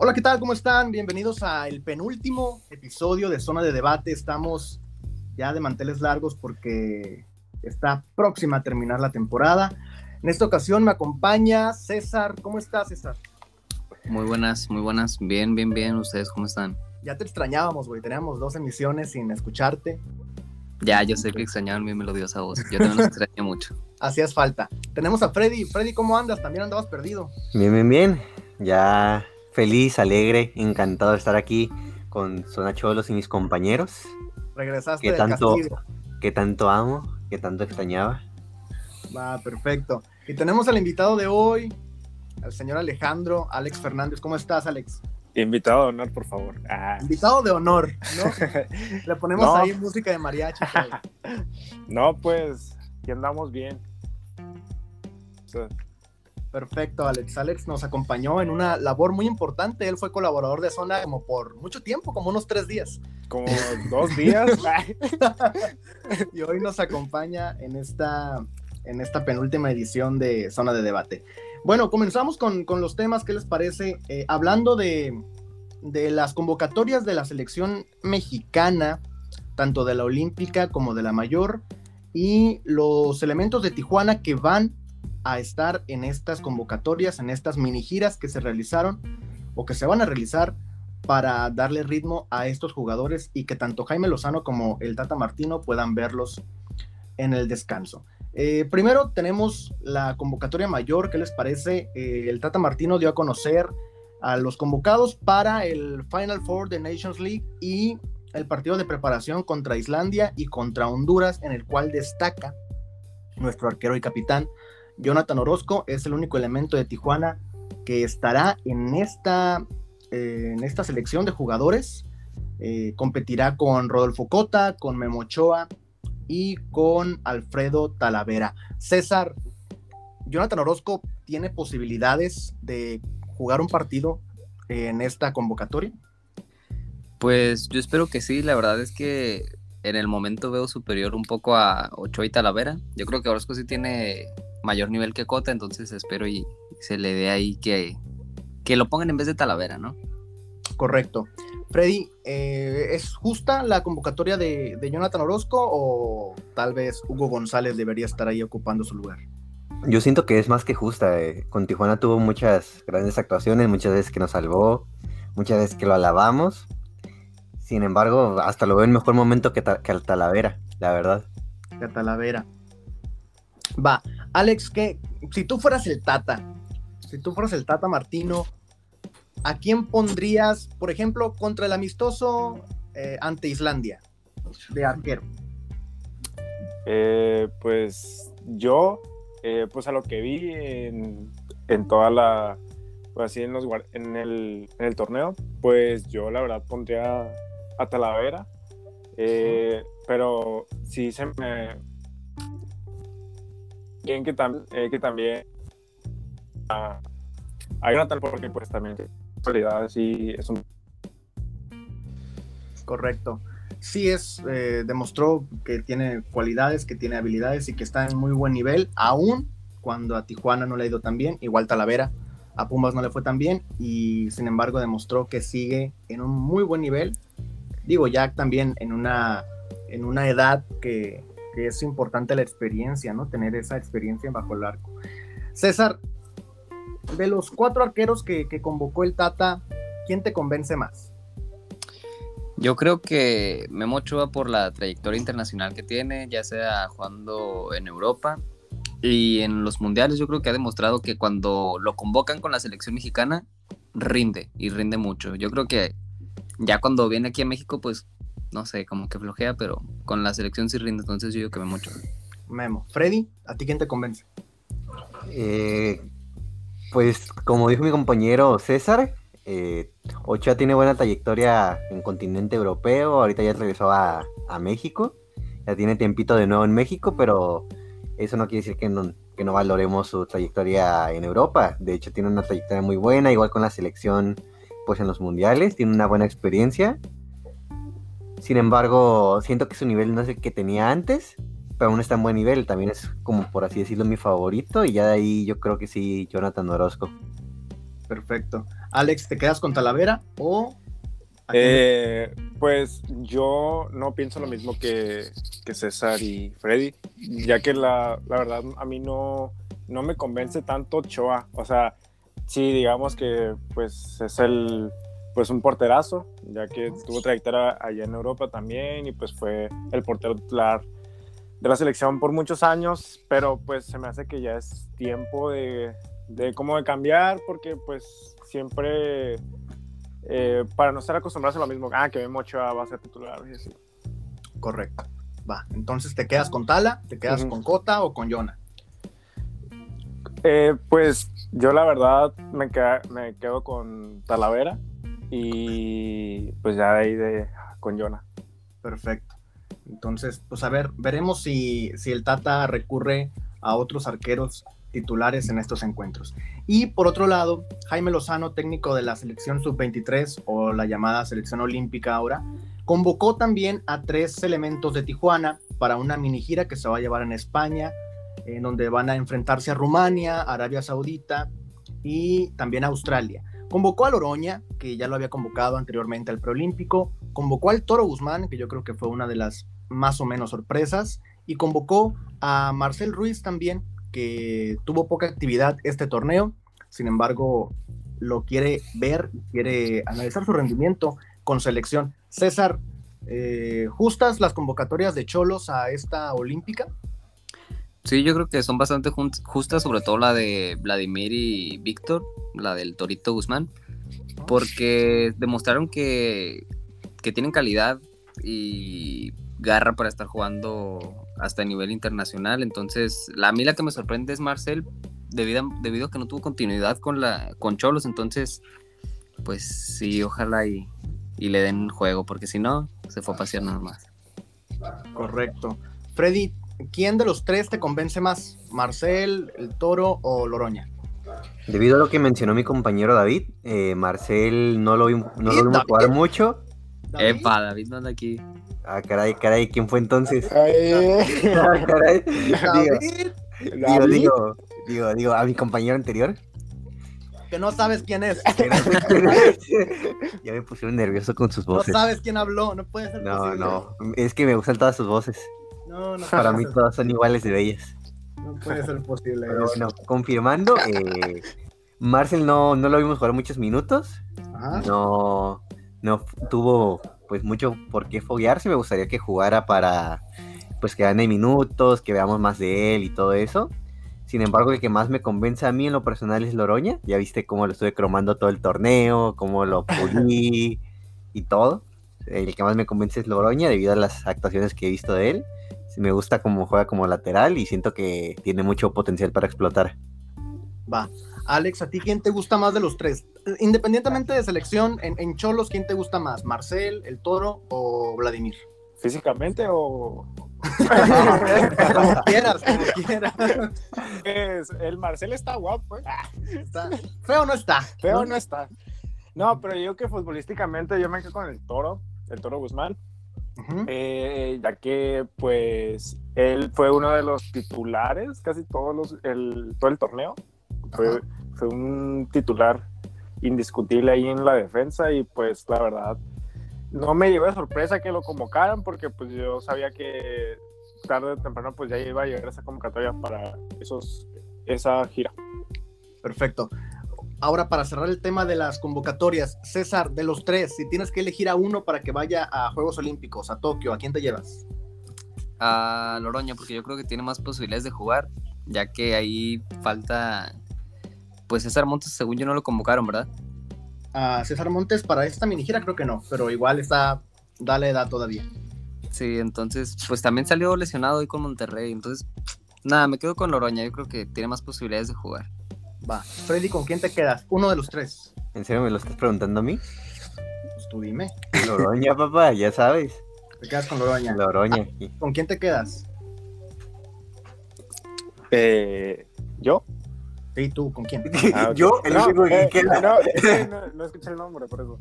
Hola, ¿qué tal? ¿Cómo están? Bienvenidos al penúltimo episodio de Zona de Debate. Estamos ya de manteles largos porque está próxima a terminar la temporada. En esta ocasión me acompaña César. ¿Cómo estás, César? Muy buenas, muy buenas. Bien, bien, bien. ¿Ustedes cómo están? Ya te extrañábamos, güey. Teníamos dos emisiones sin escucharte. Ya, yo sé que extrañaban mi melodiosa voz. Yo también los extraño mucho. Hacías falta. Tenemos a Freddy. Freddy, ¿cómo andas? También andabas perdido. Bien, bien, bien. Ya feliz, alegre, encantado de estar aquí con Zona Cholos y mis compañeros. Regresaste que del tanto, castigo. que tanto amo, que tanto extrañaba. Va, perfecto. Y tenemos al invitado de hoy, al señor Alejandro, Alex Fernández. ¿Cómo estás, Alex? Invitado de honor, por favor. Ah, Invitado de honor, ¿no? Le ponemos No. ahí música de mariachi. no, pues, que andamos bien. O sea, Perfecto, Alex. Alex nos acompañó en una labor muy importante. Él fue colaborador de Zona como por mucho tiempo, como unos tres días. como dos días. Y hoy nos acompaña en esta, en esta penúltima edición de Zona de Debate. Bueno, comenzamos con, con los temas. ¿Qué les parece? Eh, hablando de, de las convocatorias de la selección mexicana, tanto de la olímpica como de la mayor, y los elementos de Tijuana que van a estar en estas convocatorias, en estas mini giras que se realizaron o que se van a realizar para darle ritmo a estos jugadores y que tanto Jaime Lozano como el Tata Martino puedan verlos en el descanso. Eh, primero tenemos la convocatoria mayor, ¿qué les parece? Eh, el Tata Martino dio a conocer a los convocados para el Final Four de Nations League y el partido de preparación contra Islandia y contra Honduras, en el cual destaca nuestro arquero y capitán Jonathan Orozco, es el único elemento de Tijuana que estará en esta, eh, en esta selección de jugadores. Eh, competirá con Rodolfo Cota, con Memo Ochoa y con Alfredo Talavera. César, Jonathan Orozco tiene posibilidades de jugar un partido en esta convocatoria. Pues yo espero que sí. La verdad es que en el momento veo superior un poco a Ochoa y Talavera. Yo creo que Orozco sí tiene mayor nivel que Cota, entonces espero y se le dé ahí que, que lo pongan en vez de Talavera, ¿no? Correcto. Freddy, eh, ¿es justa la convocatoria de, de Jonathan Orozco o tal vez Hugo González debería estar ahí ocupando su lugar? Yo siento que es más que justa. eh. Con Tijuana tuvo muchas grandes actuaciones, muchas veces que nos salvó, muchas veces que lo alabamos. Sin embargo, hasta lo veo en mejor momento que, Ta- que al Talavera, la verdad. de Talavera. Va, Alex, que si tú fueras el Tata, si tú fueras el Tata Martino, ¿a quién pondrías, por ejemplo, contra el amistoso eh, ante Islandia de arquero? eh, pues yo, eh, pues a lo que vi en, en toda la, pues así en, los, en, el, en el torneo, pues yo la verdad pondría a Talavera. pero sí se me... Eh, que también... a a Jonathan porque pues también tiene cualidades y es un Correcto. Sí es, eh, demostró que tiene cualidades, que tiene habilidades y que está en muy buen nivel, aún cuando a Tijuana no le ha ido tan bien, igual Talavera, a Pumas no le fue tan bien y sin embargo demostró que sigue en un muy buen nivel. Digo, ya también en una, en una edad que, que es importante la experiencia, ¿no? Tener esa experiencia bajo el arco. César, de los cuatro arqueros que, que convocó el Tata, ¿quién te convence más? Yo creo que Memo Ochoa por la trayectoria internacional que tiene, ya sea jugando en Europa y en los mundiales, yo creo que ha demostrado que cuando lo convocan con la selección mexicana, rinde y rinde mucho. Yo creo que ya cuando viene aquí a México, pues no sé, como que flojea, pero con la selección sí rinde, entonces yo digo que Memo Ochoa. Memo. Freddy, ¿a ti quién te convence? Eh, pues como dijo mi compañero César, eh, Ochoa tiene buena trayectoria en continente europeo, ahorita ya regresó a, a México, ya tiene tiempito de nuevo en México, pero eso no quiere decir que no, que no valoremos su trayectoria en Europa, de hecho tiene una trayectoria muy buena, igual con la selección pues en los mundiales, tiene una buena experiencia, sin embargo siento que su nivel no es el que tenía antes, pero aún está en buen nivel, también es como por así decirlo mi favorito y ya de ahí yo creo que sí, Jonathan Orozco. Perfecto. Alex, ¿te quedas con Talavera o eh, pues yo no pienso lo mismo que, que César y Freddy, ya que la, la, verdad a mí no, no me convence tanto Choa. O sea, sí, digamos que pues es el pues un porterazo, ya que tuvo trayectoria allá en Europa también y pues fue el portero titular de la selección por muchos años, pero pues se me hace que ya es tiempo de, de cómo de cambiar porque pues siempre eh, para no estar acostumbrados a lo mismo, ah, que Memo Ochoa va a ser titular y así. Correcto. Va, entonces te quedas con Tala, te quedas con Cota o con Yona. Eh, pues yo la verdad me, me quedo con Talavera y pues ya ahí de, con Yona. Perfecto. Entonces, pues a ver, veremos si, si el Tata recurre a otros arqueros titulares en estos encuentros. Y por otro lado, Jaime Lozano, técnico de la selección sub-23 o la llamada selección olímpica ahora, convocó también a tres elementos de Tijuana para una mini gira que se va a llevar en España, en donde van a enfrentarse a Rumania, Arabia Saudita y también a Australia. Convocó a Loroña, que ya lo había convocado anteriormente al preolímpico, convocó al Toro Guzmán, que yo creo que fue una de las más o menos sorpresas, y convocó a Marcel Ruiz también, que tuvo poca actividad este torneo, sin embargo, lo quiere ver, quiere analizar su rendimiento con selección. César, eh, ¿justas las convocatorias de Cholos a esta olímpica? Sí, yo creo que son bastante justas, sobre todo la de Vladimir y Víctor, la del Torito Guzmán, porque demostraron que, que tienen calidad y garra para estar jugando hasta nivel internacional. Entonces, la, a mí la que me sorprende es Marcel, debido a, debido a que no tuvo continuidad con, la, con Cholos. Entonces, pues sí, ojalá y, y le den juego, porque si no, se fue a pasear nada más. Correcto. Freddy, ¿quién de los tres te convence más? ¿Marcel, el Toro o Loroña? Debido a lo que mencionó mi compañero David, eh, Marcel no lo, no lo vimos jugar mucho. ¿David? Epa, David no anda aquí. Ah, caray, caray, ¿quién fue entonces? ah, caray. Digo, digo, digo, digo, a mi compañero anterior. Que no sabes quién es. ya me pusieron nervioso con sus voces. No sabes quién habló, no puede ser No, posible. no, es que me gustan todas sus voces. No, no. Para mí todas son iguales de bellas. No puede ser posible. Pero bueno, confirmando, eh, Marcel no, no lo vimos jugar muchos minutos. Ajá. No, no tuvo pues mucho por qué foguearse. Me gustaría que jugara para pues que gane minutos, que veamos más de él y todo eso. Sin embargo, el que más me convence a mí en lo personal es Loroña. Ya viste cómo lo estuve cromando todo el torneo, cómo lo pulí y todo. El que más me convence es Loroña debido a las actuaciones que he visto de él. Me gusta cómo juega como lateral y siento que tiene mucho potencial para explotar. Va. Alex, ¿a ti quién te gusta más de los tres? Independientemente de selección, en, Cholos, ¿quién te gusta más? ¿Marcel, el Toro o Vladimir? ¿Físicamente o...? como quieras, como quieras. Pues, el Marcel está guapo, ¿eh? Está... Feo no está. Feo no está. No, pero yo que futbolísticamente yo me quedo con el Toro, el Toro Guzmán. Uh -huh. eh, ya que pues él fue uno de los titulares casi todos los, el, todo el torneo fue, fue, un titular indiscutible ahí en la defensa y pues la verdad no me llevó de sorpresa que lo convocaran porque pues yo sabía que tarde o temprano pues ya iba a llegar esa convocatoria para esos, esa gira. Perfecto. Ahora para cerrar el tema de las convocatorias, César, de los tres, si tienes que elegir a uno para que vaya a Juegos Olímpicos, a Tokio, ¿a quién te llevas? A Loroña, porque yo creo que tiene más posibilidades de jugar, ya que ahí falta pues César Montes, según yo, no lo convocaron, ¿verdad? A César Montes para esta mini gira creo que no, pero igual está, dale edad todavía. Sí, entonces, pues también salió lesionado hoy con Monterrey, entonces, nada, me quedo con Loroña, yo creo que tiene más posibilidades de jugar. Va, Freddy, ¿con quién te quedas? Uno de los tres. ¿En serio me lo estás preguntando a mí? Pues tú dime. Loroña, papá, ya sabes. Te quedas con Loroña. Loroña. Ah, ¿Con quién te quedas? Eh, ¿Yo? Sí, tú, ¿con quién? Ah, okay. Yo, el no, único que eh, queda. no, escuché el nombre, por eso.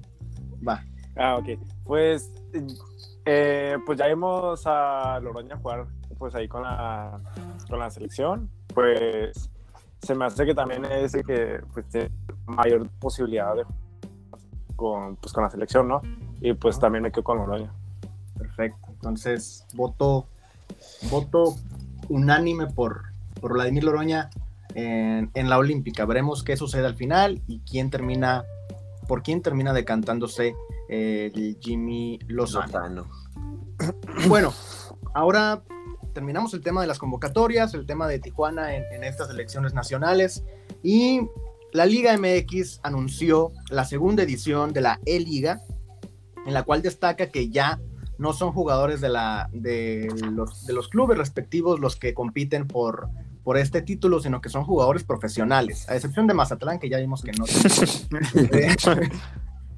Va. Ah, ok. Pues, eh, pues ya vimos a Loroña jugar pues ahí con la, con la selección. Pues se me hace que también es el que pues, tiene mayor posibilidad de con, pues, con la selección, ¿no? Y pues también me quedo con Loroña. Perfecto. Entonces, voto, voto unánime por, por Vladimir Loroña en, en, la Olímpica. Veremos qué sucede al final y quién termina, por quién termina decantándose eh, el Jimmy. Lozano. Bueno, ahora terminamos el tema de las convocatorias, el tema de Tijuana en, en estas elecciones nacionales y la Liga MX anunció la segunda edición de la E-Liga, en la cual destaca que ya no son jugadores de, la, de, los, de los clubes respectivos los que compiten por, por este título, sino que son jugadores profesionales, a excepción de Mazatlán, que ya vimos que no.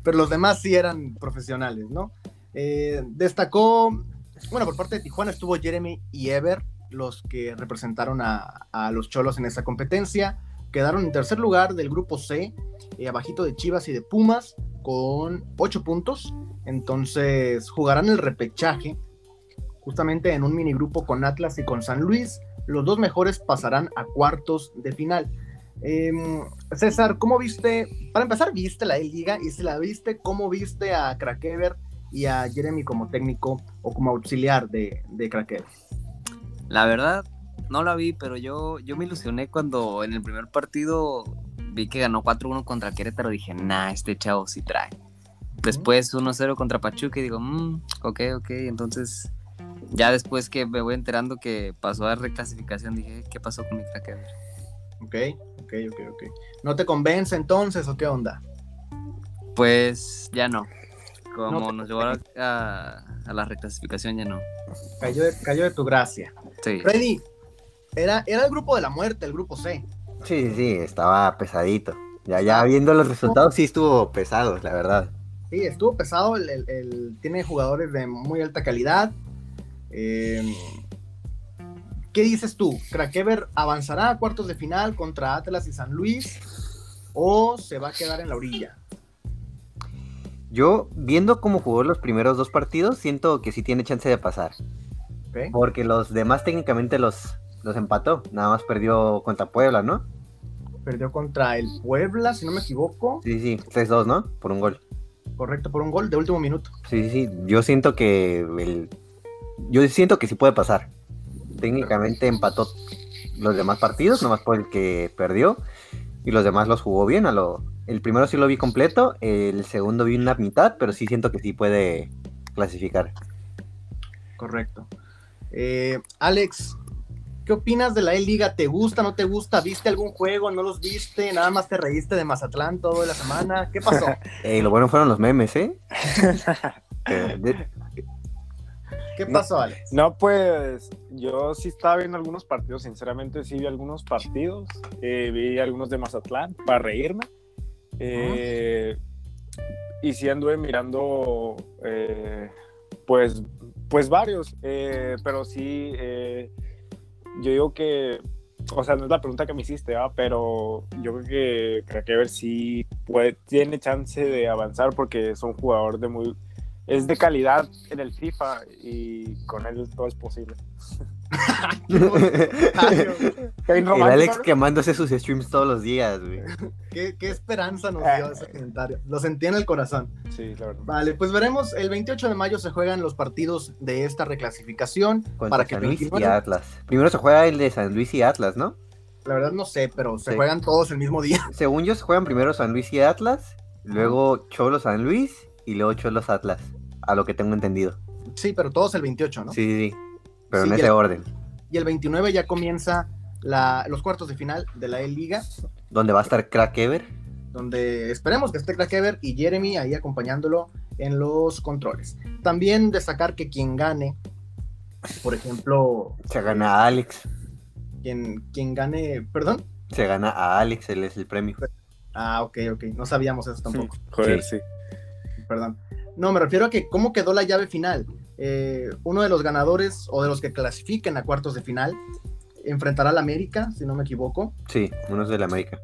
Pero los demás sí eran profesionales, ¿no? Eh, destacó, bueno, por parte de Tijuana estuvo Jeremy y Ever, los que representaron a, los Cholos en esa competencia quedaron en tercer lugar del grupo C, eh, abajito de Chivas y de Pumas, con ocho puntos. Entonces jugarán el repechaje justamente en un minigrupo con Atlas y con San Luis. Los dos mejores pasarán a cuartos de final. Eh, César, ¿cómo viste? Para empezar, ¿viste la liga Y si la viste, ¿cómo viste a Krakever y a Jeremy como técnico o como auxiliar de, de Krakever? La verdad, no la vi, pero yo, yo me ilusioné cuando en el primer partido vi que ganó 4-1 contra Querétaro. Dije, nah, este chavo sí trae. Después 1-0 contra Pachuca y digo, mmm, ok, ok. Entonces, ya después que me voy enterando que pasó a reclasificación, dije, ¿qué pasó con mi cracker? Ok, ok, ok, ok. ¿No te convence entonces o qué onda? Pues ya no. Como no nos llevó a, a, a, la reclasificación, ya no. Cayó de, cayó de tu gracia. Sí. Freddy, era, era el grupo de la muerte, el grupo C. Sí, sí, estaba pesadito. Ya, ya viendo los resultados, sí estuvo pesado, la verdad. Sí, estuvo pesado. El, el, el tiene jugadores de muy alta calidad. Eh, ¿Qué dices tú? ¿Krakever avanzará a cuartos de final contra Atlas y San Luis? ¿O se va a quedar en la orilla? Yo, viendo cómo jugó los primeros dos partidos, siento que sí tiene chance de pasar. Okay. Porque los demás técnicamente los, los empató. Nada más perdió contra Puebla, ¿no? Perdió contra el Puebla, si no me equivoco. Sí, sí, 3-2, ¿no? Por un gol. Correcto, por un gol de último minuto. Sí, sí, sí. Yo siento que el... Yo siento que sí puede pasar. Técnicamente empató los demás partidos, nomás por el que perdió. Y los demás los jugó bien. A lo... El primero sí lo vi completo, el segundo vi una mitad, pero sí siento que sí puede clasificar. Correcto. Eh, Alex, ¿qué opinas de la E-Liga? ¿Te gusta, no te gusta? ¿Viste algún juego? ¿No los viste? ¿Nada más te reíste de Mazatlán toda la semana? ¿Qué pasó? eh, lo bueno fueron los memes, ¿eh? de... ¿Qué pasó, no, Alex? No, pues yo sí estaba viendo algunos partidos, sinceramente sí vi algunos partidos, eh, vi algunos de Mazatlán para reírme. Eh. Y sí anduve mirando, eh, pues, pues varios, eh, pero sí, eh, yo digo que, o sea, no es la pregunta que me hiciste, pero yo creo que Krakever sí puede, tiene chance de avanzar porque es un jugador de muy, es de calidad en el FIFA y con él todo es posible. el Alex quemándose sus streams todos los días, güey. ¿Qué, ¿Qué, esperanza nos dio ese comentario. Lo sentí en el corazón. Sí, la verdad. Vale, pues veremos. El 28 de mayo se juegan los partidos de esta reclasificación. Contra para que San Luis y Atlas. Primero se juega el de San Luis y Atlas, ¿no? La verdad no sé, pero se sí. juegan todos el mismo día. Según yo, se juegan primero San Luis y Atlas, luego Cholo San Luis y luego Cholos Atlas, a lo que tengo entendido. Sí, pero todos el 28, ¿no? Sí, sí. Pero sí, en ese el, orden. Y el 29 ya comienza la, los cuartos de final de la E-Liga. Donde va a estar Crack Ever. Donde esperemos que esté Crack Ever y Jeremy ahí acompañándolo en los controles. También destacar que quien gane, por ejemplo. Se gana a Alex. Quien, quien gane, perdón. Se gana a Alex, él es el premio. Ah, ok, ok. No sabíamos eso tampoco. Joder, sí. sí. Perdón. No, me refiero a que cómo quedó la llave final. Eh, uno de los ganadores o de los que clasifiquen a cuartos de final enfrentará al América, si no me equivoco. Sí, uno es del América.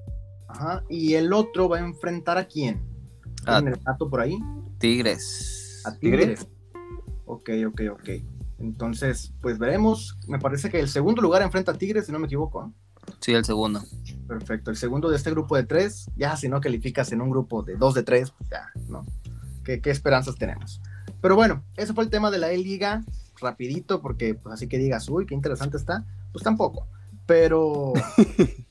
Ajá, y el otro va a enfrentar a quién? A el dato por ahí? Tigres. A Tigres. Ok, ok, ok. Entonces, pues veremos. Me parece que el segundo lugar enfrenta a Tigres, si no me equivoco. ¿eh? Sí, el segundo. Perfecto. El segundo de este grupo de tres, ya si no calificas en un grupo de dos de tres, pues ya, ¿no? ¿Qué, qué esperanzas tenemos? Pero bueno, ese fue el tema de la E-Liga, rapidito, porque pues así que digas, uy, qué interesante está, pues tampoco. Pero,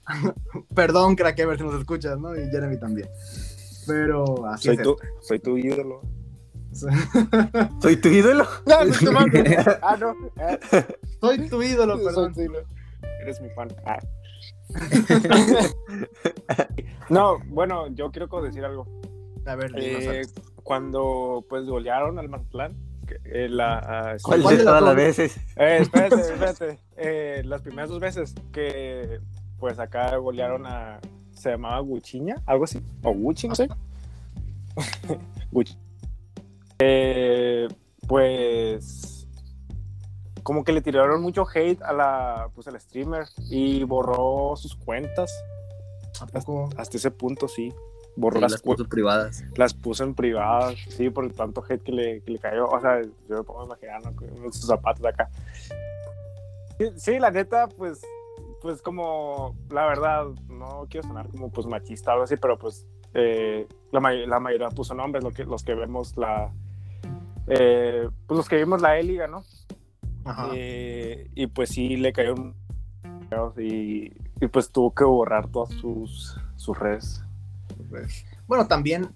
perdón, crack, a ver si nos escuchas, ¿no? Y Jeremy también. Pero así Soy es. tu, soy tu ídolo. ¿Soy tu ídolo? No, no estoy mal. Ah, no. Soy tu ídolo, soy perdón. tu ídolo. Eres mi fan. Ah. no, bueno, yo quiero decir algo. A ver, dinos Eh. Cuando pues golearon al Mazatlán, eh, la, ¿Cuál ¿Cuál de las todas las dos? veces? Eh, espérate, espérate. Eh, las primeras dos veces que pues acá golearon a. Se llamaba Guchiña, algo así. O Gucci, no sé. Gucci. Eh, pues. Como que le tiraron mucho hate a la, pues, al streamer y borró sus cuentas. ¿A poco? Hasta ese punto, sí. Borró Sí, las, las puso privadas. las puso en privadas, sí, por el tanto hate que le, que le cayó. O sea, yo me pongo a imaginar, ¿no? Con sus zapatos de acá. Sí, sí, la neta, pues, pues como, la verdad, no quiero sonar como pues machista o algo así, pero pues eh, la, may- la mayoría puso nombres, lo que, los que vemos la, eh, pues los que vimos la E-Liga, ¿no? Ajá. Eh, y pues sí, le cayó un... Y, y pues tuvo que borrar todas sus, sus redes. Pues, Bueno, también,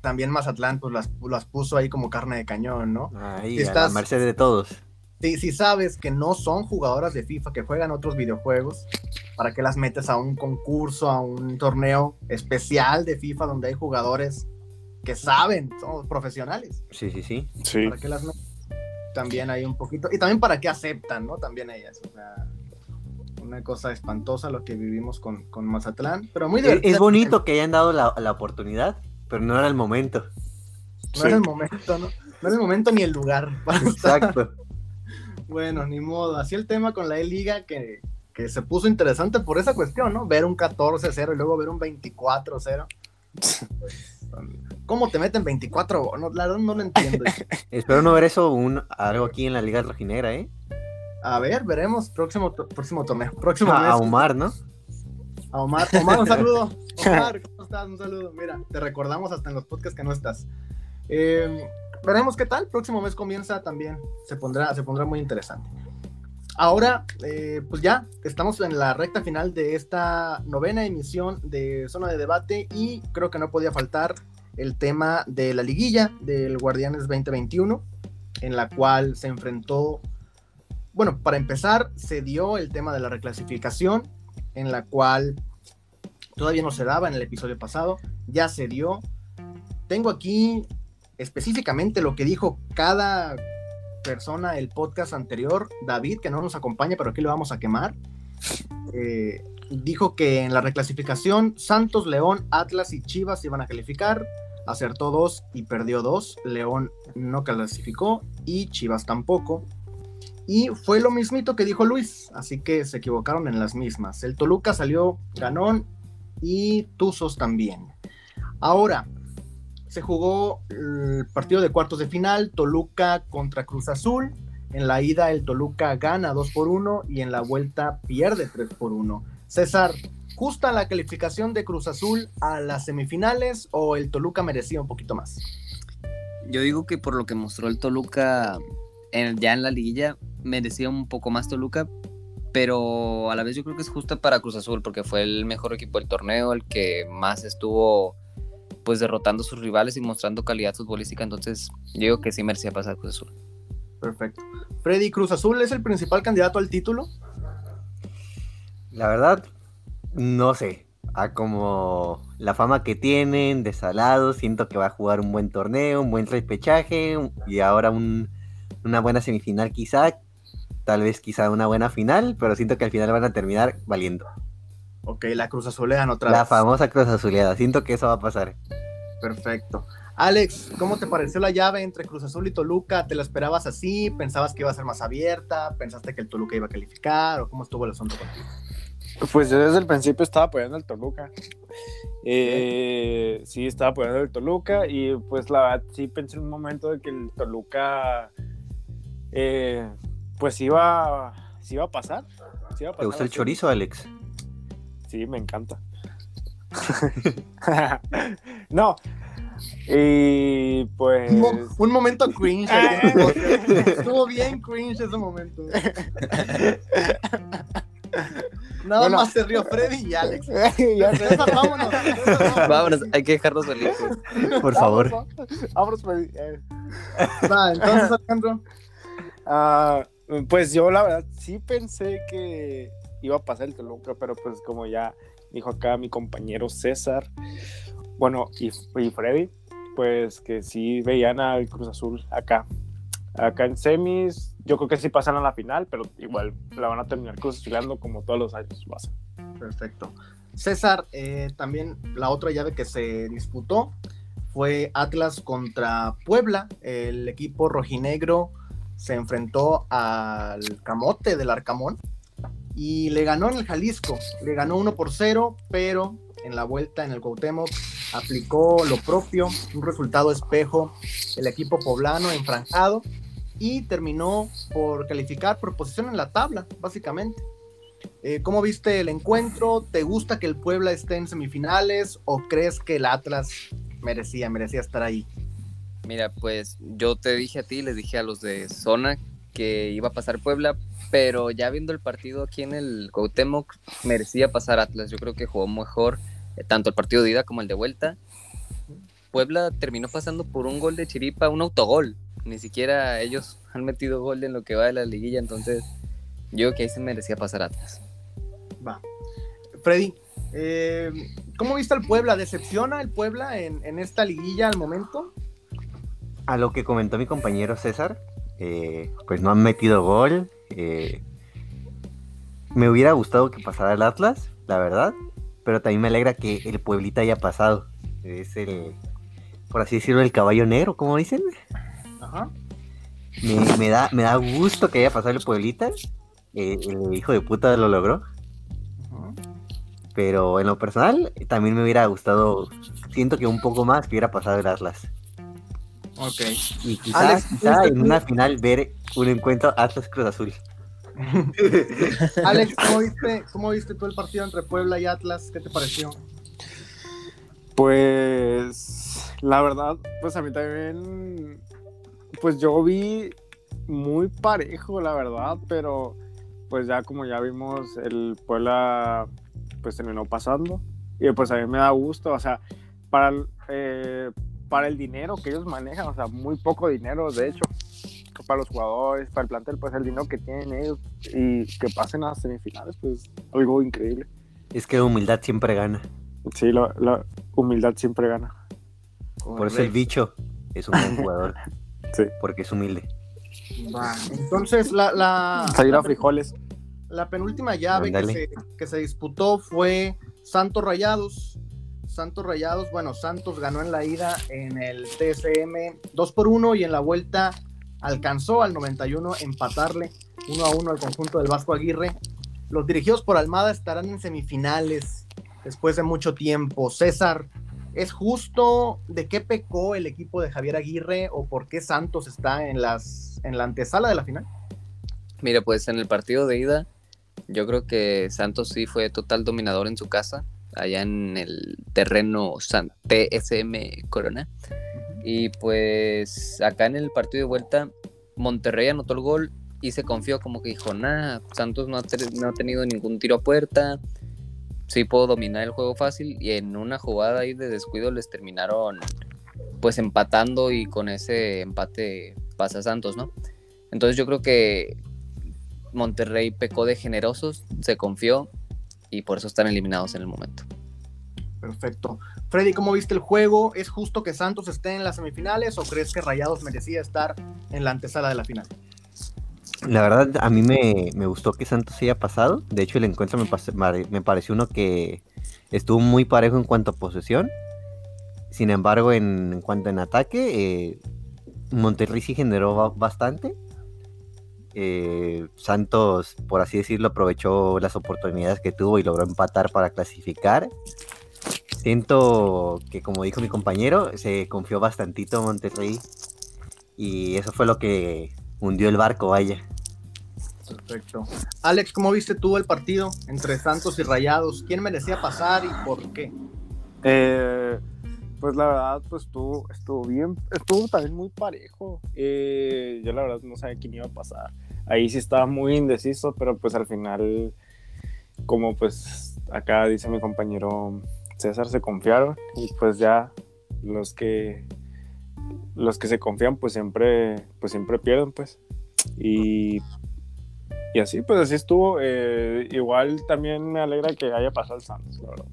también Mazatlán pues las, las puso ahí como carne de cañón, ¿no? Ahí, Si a la estás- merced de todos. Si, si sabes que no son jugadoras de FIFA, que juegan otros videojuegos, ¿para qué las metes a un concurso, a un torneo especial de FIFA donde hay jugadores que saben, son profesionales? Sí, sí, sí. Sí. ¿Para qué las metes? También hay un poquito, y también para qué aceptan, ¿no? También ellas, o sea, una cosa espantosa lo que vivimos con, con Mazatlán, pero muy divertido. es bonito que hayan dado la, la oportunidad, pero no era el momento. No era el momento, ¿no? No era el momento ni el lugar. Exacto. Bueno, ni modo. Así el tema con la E-Liga que, que se puso interesante por esa cuestión, ¿no? Ver un 14-0 y luego ver un 24-0. Pues, ¿Cómo te meten 24? No, la verdad no lo entiendo. Espero no ver eso un, algo aquí en la Liga Rojinegra, ¿eh? A ver, veremos. Próximo, próximo torneo. Próximo A, mes. a Omar, ¿no? A Omar. Omar, un saludo. Omar, ¿cómo estás? Un saludo. Mira, te recordamos hasta en los podcasts que no estás. Eh, veremos qué tal. Próximo mes comienza también. Se pondrá, se pondrá muy interesante. Ahora, eh, pues ya estamos en la recta final de esta novena emisión de Zona de Debate y creo que no podía faltar el tema de la liguilla del Guardianes 2021, en la cual se enfrentó, bueno, para empezar, se dio el tema de la reclasificación, en la cual todavía no se daba en el episodio pasado, ya se dio. Tengo aquí específicamente lo que dijo cada persona el podcast anterior, David, que no nos acompaña, pero aquí lo vamos a quemar. Eh, dijo que en la reclasificación Santos, León, Atlas y Chivas iban a calificar. Acertó dos y perdió dos. León no clasificó y Chivas tampoco. Y fue lo mismito que dijo Luis, así que se equivocaron en las mismas. El Toluca salió ganón y Tuzos también. Ahora, se jugó el partido de cuartos de final, Toluca contra Cruz Azul. En la ida el Toluca gana 2 por 1 y en la vuelta pierde 3 por 1. César, ¿justa la calificación de Cruz Azul a las semifinales o el Toluca merecía un poquito más? Yo digo que por lo que mostró el Toluca en- ya en la liguilla, merecía un poco más Toluca, pero a la vez yo creo que es justa para Cruz Azul, porque fue el mejor equipo del torneo, el que más estuvo pues derrotando a sus rivales y mostrando calidad futbolística, entonces yo digo que sí merecía pasar Cruz Azul. Perfecto. Freddy, Cruz Azul es el principal candidato al título. La verdad, no sé. A como la fama que tienen de Salado, siento que va a jugar un buen torneo, un buen repechaje y ahora un- una buena semifinal quizá, tal vez quizá una buena final, pero siento que al final van a terminar valiendo. Ok, la Cruz Azulean otra La vez. famosa cruz azuleada, siento que eso va a pasar. Perfecto. Alex, ¿cómo te pareció la llave entre Cruz Azul y Toluca? ¿Te la esperabas así? ¿Pensabas que iba a ser más abierta? ¿Pensaste que el Toluca iba a calificar? ¿O cómo estuvo el asunto contigo? Pues yo desde el principio estaba apoyando al Toluca. Eh, sí, estaba apoyando al Toluca y pues la verdad sí pensé en un momento de que el Toluca eh, pues iba, iba a pasar. sí iba a ¿Te gusta el chorizo, Alex? Sí, me encanta. no. Y pues. Un, mo- un momento cringe. en el podcast. Estuvo bien cringe ese momento. Nada Bueno. más se rió Freddy y Alex. ya vámonos. Vámonos. Vámonos, hay que dejarlos solitos. Por favor. Vámonos, eh. Va, entonces, Alejandro. Ah, pues yo la verdad sí pensé que iba a pasar el Toluca, pero pues como ya dijo acá mi compañero César, bueno, y, Freddy, pues que sí veían al Cruz Azul acá. Acá en semis, yo creo que sí pasan a la final, pero igual la van a terminar Cruz Azulando como todos los años pasa. Perfecto. César, eh, también la otra llave que se disputó fue Atlas contra Puebla. El equipo rojinegro se enfrentó al Camote del Arcamón y le ganó en el Jalisco. Le ganó 1 por 0, pero en la vuelta en el Cuauhtémoc aplicó lo propio, un resultado espejo. El equipo poblano enfranjado y terminó por calificar por posición en la tabla, básicamente. Eh, ¿Cómo viste el encuentro? ¿Te gusta que el Puebla esté en semifinales o crees que el Atlas merecía, merecía estar ahí? Mira, pues yo te dije a ti, les dije a los de zona que iba a pasar Puebla, pero ya viendo el partido aquí en el Cuauhtémoc, merecía pasar Atlas. Yo creo que jugó mejor eh, tanto el partido de ida como el de vuelta. Puebla terminó pasando por un gol de Chiripa, un autogol. Ni siquiera ellos han metido gol en lo que va de la liguilla, entonces yo creo que ahí se merecía pasar Atlas. Va. Freddy, eh, ¿cómo viste al Puebla? ¿Decepciona el Puebla en, en esta liguilla al momento? A lo que comentó mi compañero César, eh, pues no han metido gol. eh, me hubiera gustado que pasara el Atlas, la verdad, pero también me alegra que el Pueblita haya pasado. Es el, por así decirlo, el caballo negro, como dicen. Ajá. Me, me da, me da gusto que haya pasado el Pueblita. eh, el hijo de puta lo logró. Pero en lo personal, también me hubiera gustado, siento que un poco más que hubiera pasado el Atlas. Ok. Y quizá, Alex, quizá ¿viste en una final ver un encuentro Atlas Cruz Azul. Alex, ¿cómo viste, ¿cómo viste tú el partido entre Puebla y Atlas? ¿Qué te pareció? Pues la verdad, pues a mí también, pues yo vi muy parejo, la verdad, pero pues ya como ya vimos, el Puebla pues terminó pasando y pues a mí me da gusto, o sea, para el, eh, para el dinero que ellos manejan, o sea, muy poco dinero, de hecho, para los jugadores, para el plantel, pues el dinero que tienen ellos y que pasen a semifinales, pues algo increíble. Es que humildad siempre gana. Sí, la, la humildad siempre gana. Por eso el bicho es un buen jugador. Sí. Porque es humilde. Va. Entonces, la, la, Salir a frijoles. La penúltima llave que se, que se disputó fue Santos Rayados. Santos Rayados, bueno, Santos ganó en la ida en el TSM 2 por 1 y en la vuelta alcanzó al 91 empatarle 1 a 1 al conjunto del Vasco Aguirre. Los dirigidos por Almada estarán en semifinales después de mucho tiempo. César, ¿es justo de qué pecó el equipo de Javier Aguirre o por qué Santos está en, las, en la antesala de la final? Mira, pues en el partido de ida, yo creo que Santos sí fue total dominador en su casa, allá en el terreno San TSM Corona. Y pues acá en el partido de vuelta, Monterrey anotó el gol y se confió como que dijo, nah, Santos no ha, no ha tenido ningún tiro a puerta, sí puedo dominar el juego fácil y en una jugada ahí de descuido les terminaron pues empatando y con ese empate pasa Santos, ¿no? Entonces yo creo que Monterrey pecó de generosos, se confió y por eso están eliminados en el momento. Perfecto. Freddy, ¿cómo viste el juego? ¿Es justo que Santos esté en las semifinales o crees que Rayados merecía estar en la antesala de la final? La verdad, a mí me, me gustó que Santos haya pasado. De hecho, el encuentro me, pase- me pareció uno que estuvo muy parejo en cuanto a posesión. Sin embargo, en, en cuanto en ataque, eh, Monterrey sí generó ba- bastante. Eh, Santos, por así decirlo, aprovechó las oportunidades que tuvo y logró empatar para clasificar. Siento que, como dijo mi compañero, se confió bastantito Monterrey. Y eso fue lo que hundió el barco, vaya. Perfecto. Alex, ¿cómo viste tú el partido entre Santos y Rayados? ¿Quién merecía pasar y por qué? Eh, pues la verdad, pues estuvo, estuvo bien, estuvo también muy parejo. Eh, yo la verdad no sabía quién iba a pasar. Ahí sí estaba muy indeciso, pero pues al final, como pues acá dice mi compañero César, se confiaron y pues ya los que los que se confían pues siempre pues siempre pierden pues. Y y así pues así estuvo. Eh, igual también me alegra que haya pasado el Santos la verdad.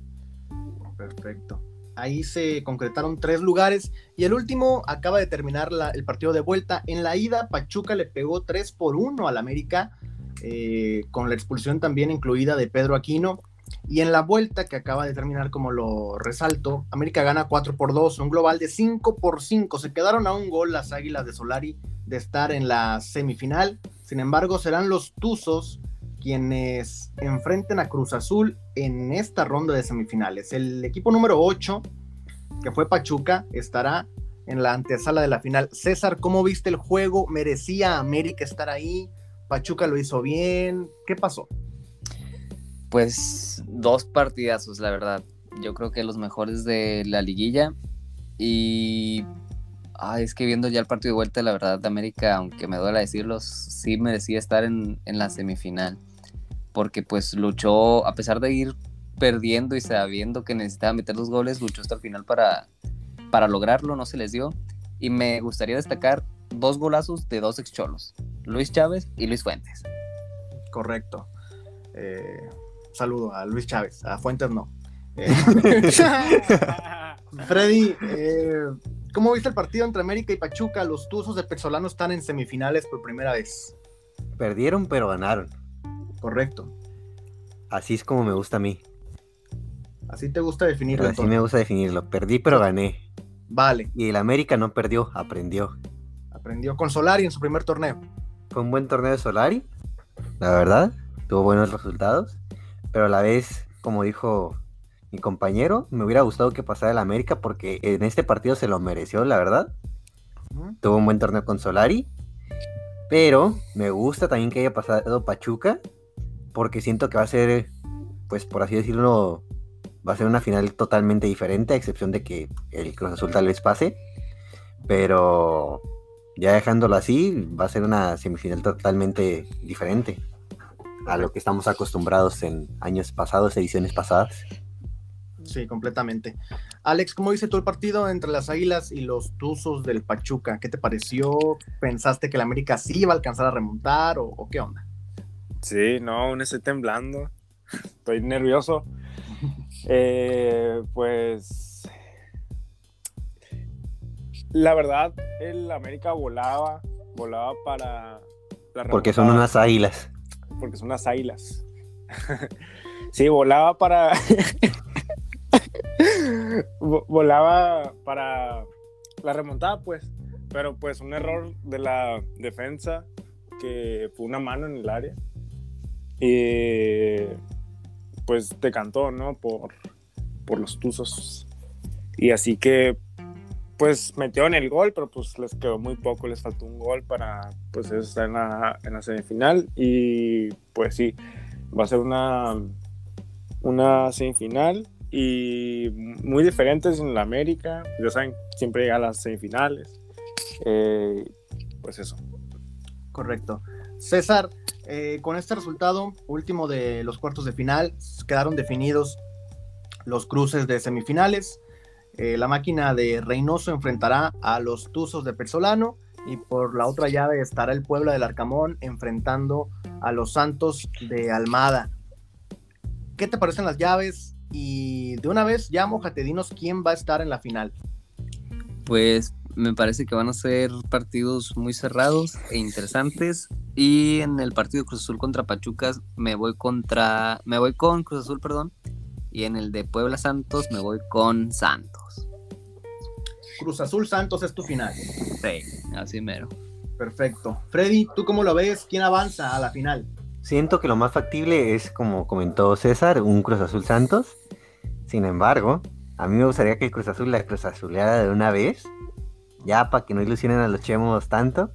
Perfecto. Ahí se concretaron tres lugares y el último acaba de terminar el partido de vuelta. En la ida, Pachuca le pegó 3 por 1 al América, eh, con la expulsión también incluida de Pedro Aquino. Y en la vuelta, que acaba de terminar como lo resalto, América gana 4 por 2, un global de 5 por 5. Se quedaron a un gol las Águilas de Solari de estar en la semifinal. Sin embargo, serán los Tuzos quienes enfrenten a Cruz Azul en esta ronda de semifinales. El equipo número 8, que fue Pachuca, estará en la antesala de la final. César, ¿cómo viste el juego? ¿Merecía América estar ahí? ¿Pachuca lo hizo bien? ¿Qué pasó? Pues dos partidazos, la verdad. Yo creo que los mejores de la liguilla. Y ay, es que viendo ya el partido de vuelta, la verdad, de América, aunque me duela decirlo, sí merecía estar en, en la semifinal. Porque pues luchó, a pesar de ir perdiendo y sabiendo que necesitaba meter los goles, luchó hasta el final para, para lograrlo, no se les dio. Y me gustaría destacar dos golazos de dos excholos, Luis Chávez y Luis Fuentes. Correcto. Eh, saludo a Luis Chávez, a Fuentes no. Eh, Freddy, eh, ¿cómo viste el partido entre América y Pachuca? Los Tuzos de Petzolano están en semifinales por primera vez. Perdieron, pero ganaron. Correcto. Así es como me gusta a mí. Así te gusta definirlo. Así me gusta definirlo. Perdí, pero gané. Vale, Y el América no perdió, aprendió. aprendió con Solari en su primer torneo. Fue un buen torneo de Solari, la verdad. Tuvo buenos resultados. Pero a la vez, como dijo mi compañero, me hubiera gustado que pasara el América porque en este partido se lo mereció, la verdad. Tuvo un buen torneo con Solari. Pero me gusta también que haya pasado Pachuca. Porque siento que va a ser, pues por así decirlo, va a ser una final totalmente diferente, a excepción de que el Cruz Azul tal vez pase. Pero ya dejándolo así, va a ser una semifinal totalmente diferente a lo que estamos acostumbrados en años pasados, ediciones pasadas. Sí, completamente. Alex, ¿cómo viste tú el partido entre las Águilas y los Tuzos del Pachuca? ¿Qué te pareció? ¿Pensaste que el América sí iba a alcanzar a remontar o qué onda? Sí, no, aún estoy temblando. Estoy nervioso. Eh, pues. La verdad, el América volaba. Volaba para. la Porque son unas águilas. Porque son unas águilas. sí, volaba para. Vo- volaba para la remontada, pues. Pero pues un error de la defensa que fue una mano en el área. Y pues decantó, ¿no? Por, por los Tuzos. Y así que pues metieron el gol, pero pues les quedó muy poco, les faltó un gol para pues estar en la, en la semifinal. Y pues sí, va a ser una, una semifinal y muy diferentes en la América. Ya saben, siempre llega a las semifinales. Eh, pues eso. Correcto. César, eh, con este resultado último de los cuartos de final, quedaron definidos los cruces de semifinales. Eh, la máquina de Reynoso enfrentará a los Tuzos de Pesolano y por la otra llave estará el Puebla del Arcamón enfrentando a los Santos de Almada. ¿Qué te parecen las llaves? Y de una vez ya mojate, dinos quién va a estar en la final. Pues me parece que van a ser partidos muy cerrados e interesantes. Y en el partido Cruz Azul contra Pachucas me voy contra. Me voy con Cruz Azul, perdón. Y en el de Puebla Santos me voy con Santos. Cruz Azul Santos es tu final. Sí, así mero. Perfecto. Freddy, ¿tú cómo lo ves? ¿Quién avanza a la final? Siento que lo más factible es, como comentó César, un Cruz Azul Santos. Sin embargo, a mí me gustaría que el Cruz Azul la Cruz Azuleara de una vez. Ya para que no ilusionen a los chemos tanto.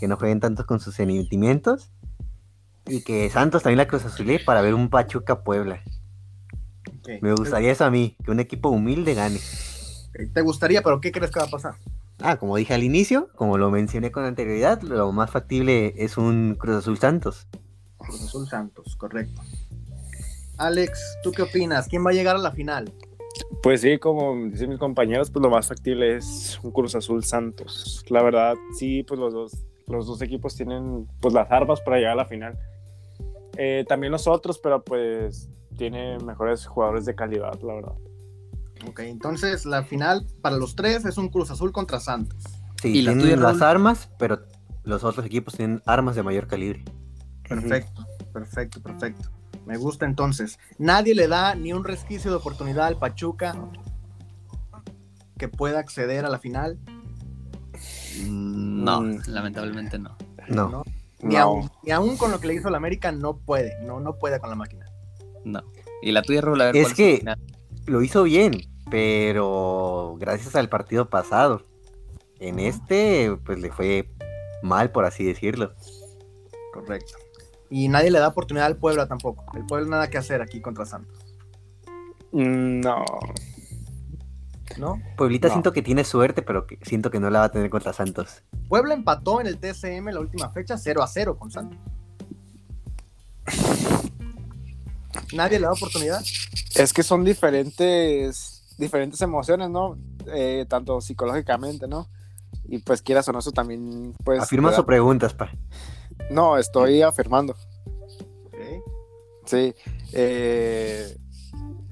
Que no jueguen tanto con sus sentimientos. Y que Santos también la Cruz Azulé para ver un Pachuca Puebla. Me gustaría eso a mí, que un equipo humilde gane. Te gustaría, pero ¿qué crees que va a pasar? Ah, como dije al inicio, como lo mencioné con anterioridad, lo más factible es un Cruz Azul Santos. Cruz Azul Santos, correcto. Alex, ¿tú qué opinas? ¿Quién va a llegar a la final? Pues sí, como dicen mis compañeros, pues lo más factible es un Cruz Azul Santos. La verdad, sí, pues los dos, los dos equipos tienen pues las armas para llegar a la final. Eh, también los otros, pero pues tiene mejores jugadores de calidad, la verdad. Ok, entonces la final para los tres es un Cruz Azul contra Santos. Sí, ¿Y tienen las armas, pero los otros equipos tienen armas de mayor calibre. Perfecto, perfecto, perfecto. Me gusta entonces. Nadie le da ni un resquicio de oportunidad al Pachuca que pueda acceder a la final. No, Mm. lamentablemente no. No. No. Ni, No. aún, ni aún con lo que le hizo la América no puede, no, no puede con la máquina. No. Y la tuya, Raúl, a ver, Es ¿cuál tu que- final? Lo hizo bien, pero gracias al partido pasado. En este, pues le fue mal, por así decirlo. Correcto. Y nadie le da oportunidad al Puebla tampoco. El Puebla nada que hacer aquí contra Santos. Mm, No. ¿No? Pueblita No. siento que tiene suerte, pero que siento que no la va a tener contra Santos. Puebla empató en el TCM la última fecha 0 a 0 con Santos. Nadie le da oportunidad. Es que son diferentes, diferentes emociones, ¿no? Eh, tanto psicológicamente, ¿no? Y pues quieras o no, eso también, pues... ¿Afirmas te da- o preguntas, pa? No, estoy afirmando. Sí. eh,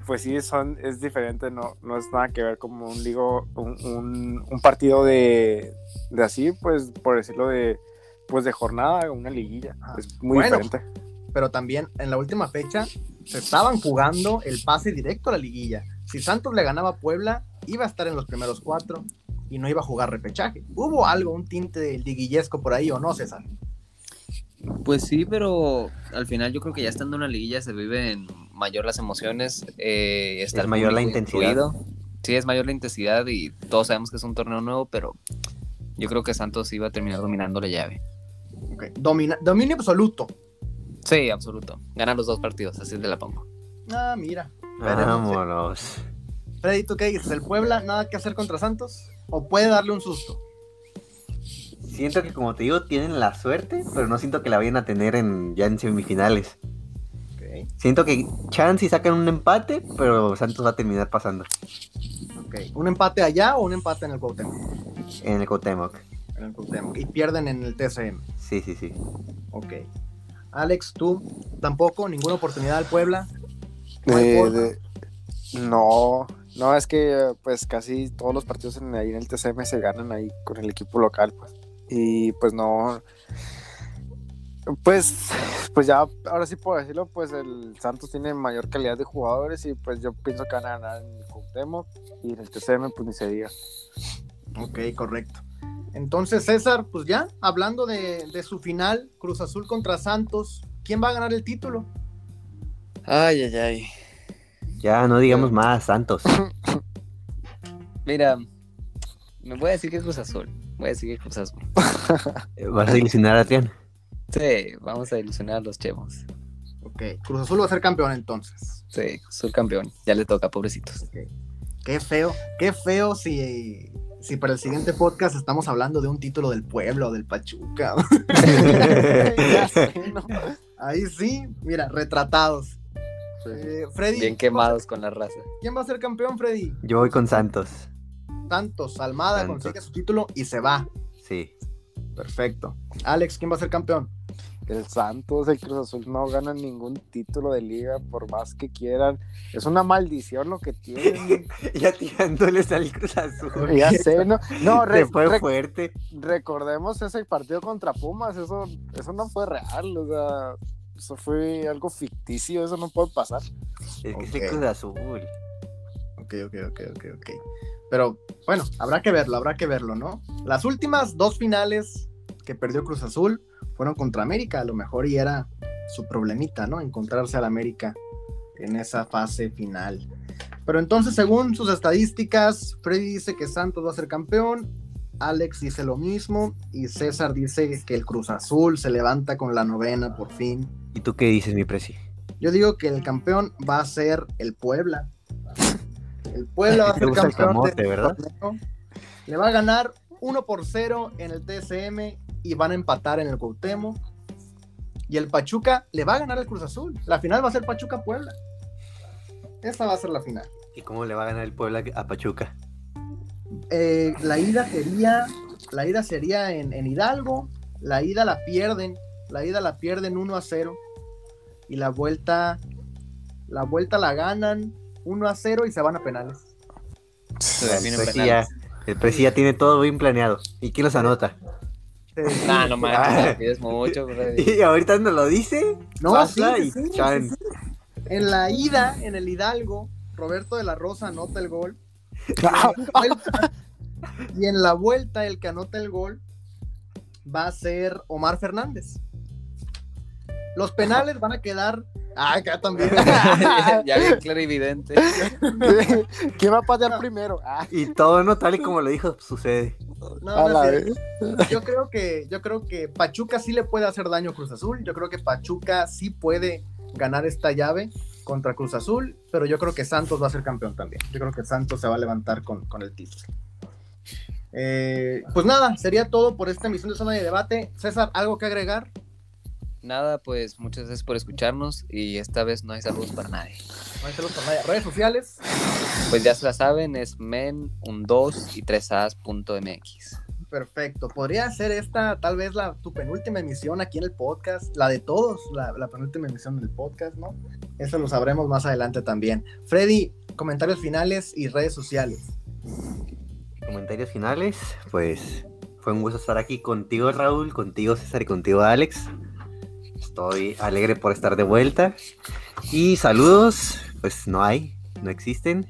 pues sí, son, es diferente, no, no es nada que ver como un ligo, un, un- un partido de, de así, pues, por decirlo de, pues de jornada, una liguilla. Ah, Es muy bueno. diferente. Pero también en la última fecha se estaban jugando el pase directo a la liguilla. Si Santos le ganaba a Puebla, iba a estar en los primeros cuatro y no iba a jugar repechaje. ¿Hubo algo, un tinte de liguillesco por ahí o no, César? Pues sí, pero al final yo creo que ya estando en una liguilla se viven mayor las emociones. eh, está Es mayor la intensidad. incluido. Sí, es mayor la intensidad y todos sabemos que es un torneo nuevo, pero yo creo que Santos iba a terminar dominando la llave. Domina- dominio absoluto. Sí, absoluto. Ganan los dos partidos, así te la pongo. Ah, mira. Vámonos. Freddy, ¿tú qué dices? ¿El Puebla nada que hacer contra Santos? ¿O puede darle un susto? Siento que, como te digo, tienen la suerte, pero no siento que la vayan a tener en, ya en semifinales. Siento que chance y sacan un empate, pero Santos va a terminar pasando. ¿Un empate allá o un empate en el Cuauhtémoc? en el Cuauhtémoc. En el Cuauhtémoc. Y pierden en el TCM. Sí, sí, sí. Ok. Alex, tú tampoco, ninguna oportunidad al Puebla. No Eh, de- no, no, es que pues casi todos los partidos en, ahí en el TCM se ganan ahí con el equipo local, pues. Y pues no. Pues, pues ya, ahora sí puedo decirlo, pues el Santos tiene mayor calidad de jugadores y pues yo pienso que van a ganar en el Cuauhtémoc y en el TCM pues ni se diga. Ok, correcto. Entonces, César, pues ya, hablando de, de su final, Cruz Azul contra Santos, ¿quién va a ganar el título? Ay, ay, ay. Ya no digamos más, Santos. Mira, me voy a decir que Cruz Azul. Voy a que Cruz Azul. Vas a ilusionar a Adrián. Sí, vamos a ilusionar a los chemos. Ok, Cruz Azul va a ser campeón entonces. Sí, Cruz Azul campeón. Ya le toca, pobrecitos. Ok. Qué feo, qué feo si, si para el siguiente podcast estamos hablando de un título del pueblo, del Pachuca. Ya sé, ¿no? Ahí sí, mira, retratados. Eh, Freddy, Bien quemados con la raza. ¿quién va a ser campeón, Freddy? Yo voy con Santos. Santos, Almada Santos. consigue su título y se va. Sí. Perfecto. Alex, ¿quién va a ser campeón? El Santos, el Cruz Azul no ganan ningún título de liga por más que quieran. Es una maldición lo que tienen. Ya tirándoles al Cruz Azul. ya sé, ¿no? No, re- Se fue re- fuerte. recordemos ese partido contra Pumas, eso, eso no fue real, o sea, eso fue algo ficticio, eso no puede pasar. Es que es el Cruz Azul. Ok, ok, ok, ok, ok. Pero bueno, habrá que verlo, habrá que verlo, ¿no? Las últimas dos finales que perdió Cruz Azul fueron contra América, a lo mejor y era su problemita, ¿no? Encontrarse al América en esa fase final. Pero entonces, según sus estadísticas, Freddy dice que Santos va a ser campeón, Alex dice lo mismo y César dice que el Cruz Azul se levanta con la novena por fin. ¿Y tú qué dices, mi preci? Yo digo que el campeón va a ser el Puebla. El Puebla va a ser campeón. camote, ¿verdad? torneo. Le va a ganar 1 por 0 en el TSM y van a empatar en el Cuauhtémoc. Y el Pachuca le va a ganar al Cruz Azul. La final va a ser Pachuca-Puebla. Esa va a ser la final. ¿Y cómo le va a ganar el Puebla a Pachuca? Eh, la ida sería la ida sería en, en Hidalgo la ida la pierden la ida la pierden 1 a 0 y la vuelta la vuelta la ganan 1 a 0 y se van a penales El penales. ya, el preci ya tiene todo bien planeado. ¿Y quién los anota? Nah, no me pides mucho. Y ahorita nos lo dice. no pasa sí, y sí, sí, chan. sí, sí. en la ida en el Hidalgo Roberto de la Rosa anota el gol Vuelta, y en la vuelta el que anota el gol va a ser Omar Fernández los penales van a quedar ah acá también ya bien claro y evidente. ¿Quién va a patear primero? Ah, Y todo no tal y como lo dijo sucede. No, no cierto. Yo creo que, yo creo que Pachuca sí le puede hacer daño a Cruz Azul. Yo creo que Pachuca sí puede ganar esta llave contra Cruz Azul, pero yo creo que Santos va a ser campeón también. Yo creo que Santos se va a levantar con, con el título. Eh, pues nada, sería todo por esta emisión de zona de debate. César, ¿algo que agregar? Nada, pues muchas gracias por escucharnos y esta vez no hay saludos para nadie. No hay saludos para nadie. Redes sociales. Pues ya se la saben, es men, un 2 y 3as.mx. Perfecto. Podría ser esta, tal vez, la, tu penúltima emisión aquí en el podcast, la de todos, la, la penúltima emisión del podcast, ¿no? Eso lo sabremos más adelante también. Freddy, comentarios finales y redes sociales. Comentarios finales. Pues fue un gusto estar aquí contigo, Raúl, contigo, César y contigo, Alex. Estoy alegre por estar de vuelta. Y saludos, pues no hay, no existen.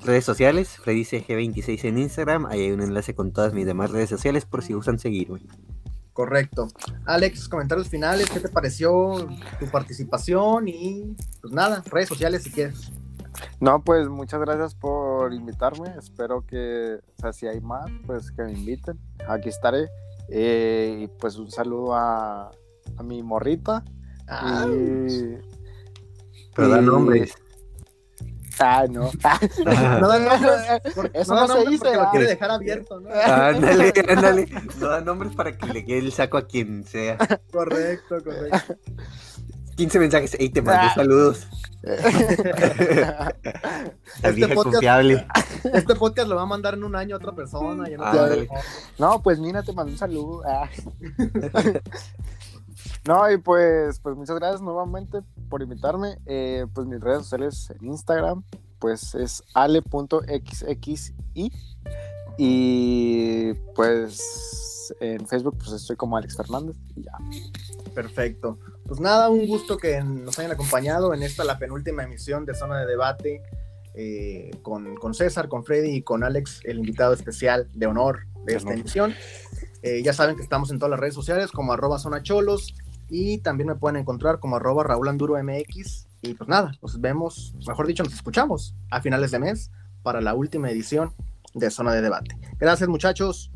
Redes sociales, FreddyCG26 en Instagram. Ahí hay un enlace con todas mis demás redes sociales por si gustan seguirme. Correcto. Alex, comentarios finales, ¿qué te pareció tu participación? Y pues nada, redes sociales si quieres. No, pues muchas gracias por invitarme. Espero que, o sea, si hay más, pues que me inviten. Aquí estaré. Eh, y pues un saludo a, a mi morrita. Ah, Y... Pero da y- nombres. Ah, no. no da nombres, porque- Eso no da no se dice, lo ¿verdad? quiere dejar abierto, ¿no? ándale, ándale. No da nombres para que le quede el saco a quien sea. Correcto, correcto. 15 mensajes. Ey, te mandé Ah. saludos. La vieja podcast- confiable. Este podcast lo va a mandar en un año a otra persona. ya no Ah. No, pues mira, te mando un saludo. No, y pues, pues muchas gracias nuevamente por invitarme. Eh, pues mis redes sociales en Instagram, pues es ale.xxi. Y pues en Facebook, pues estoy como Alex Fernández. Y ya. Perfecto. Pues nada, un gusto que nos hayan acompañado en esta, la penúltima emisión de Zona de Debate, eh, con, con César, con Freddy y con Alex, el invitado especial de honor de esta emisión. Eh, ya saben que estamos en todas las redes sociales como arroba Zona Cholos y también me pueden encontrar como arroba Raúl Anduro MX. Y pues nada, nos vemos, mejor dicho, nos escuchamos a finales de mes para la última edición de Zona de Debate. Gracias muchachos.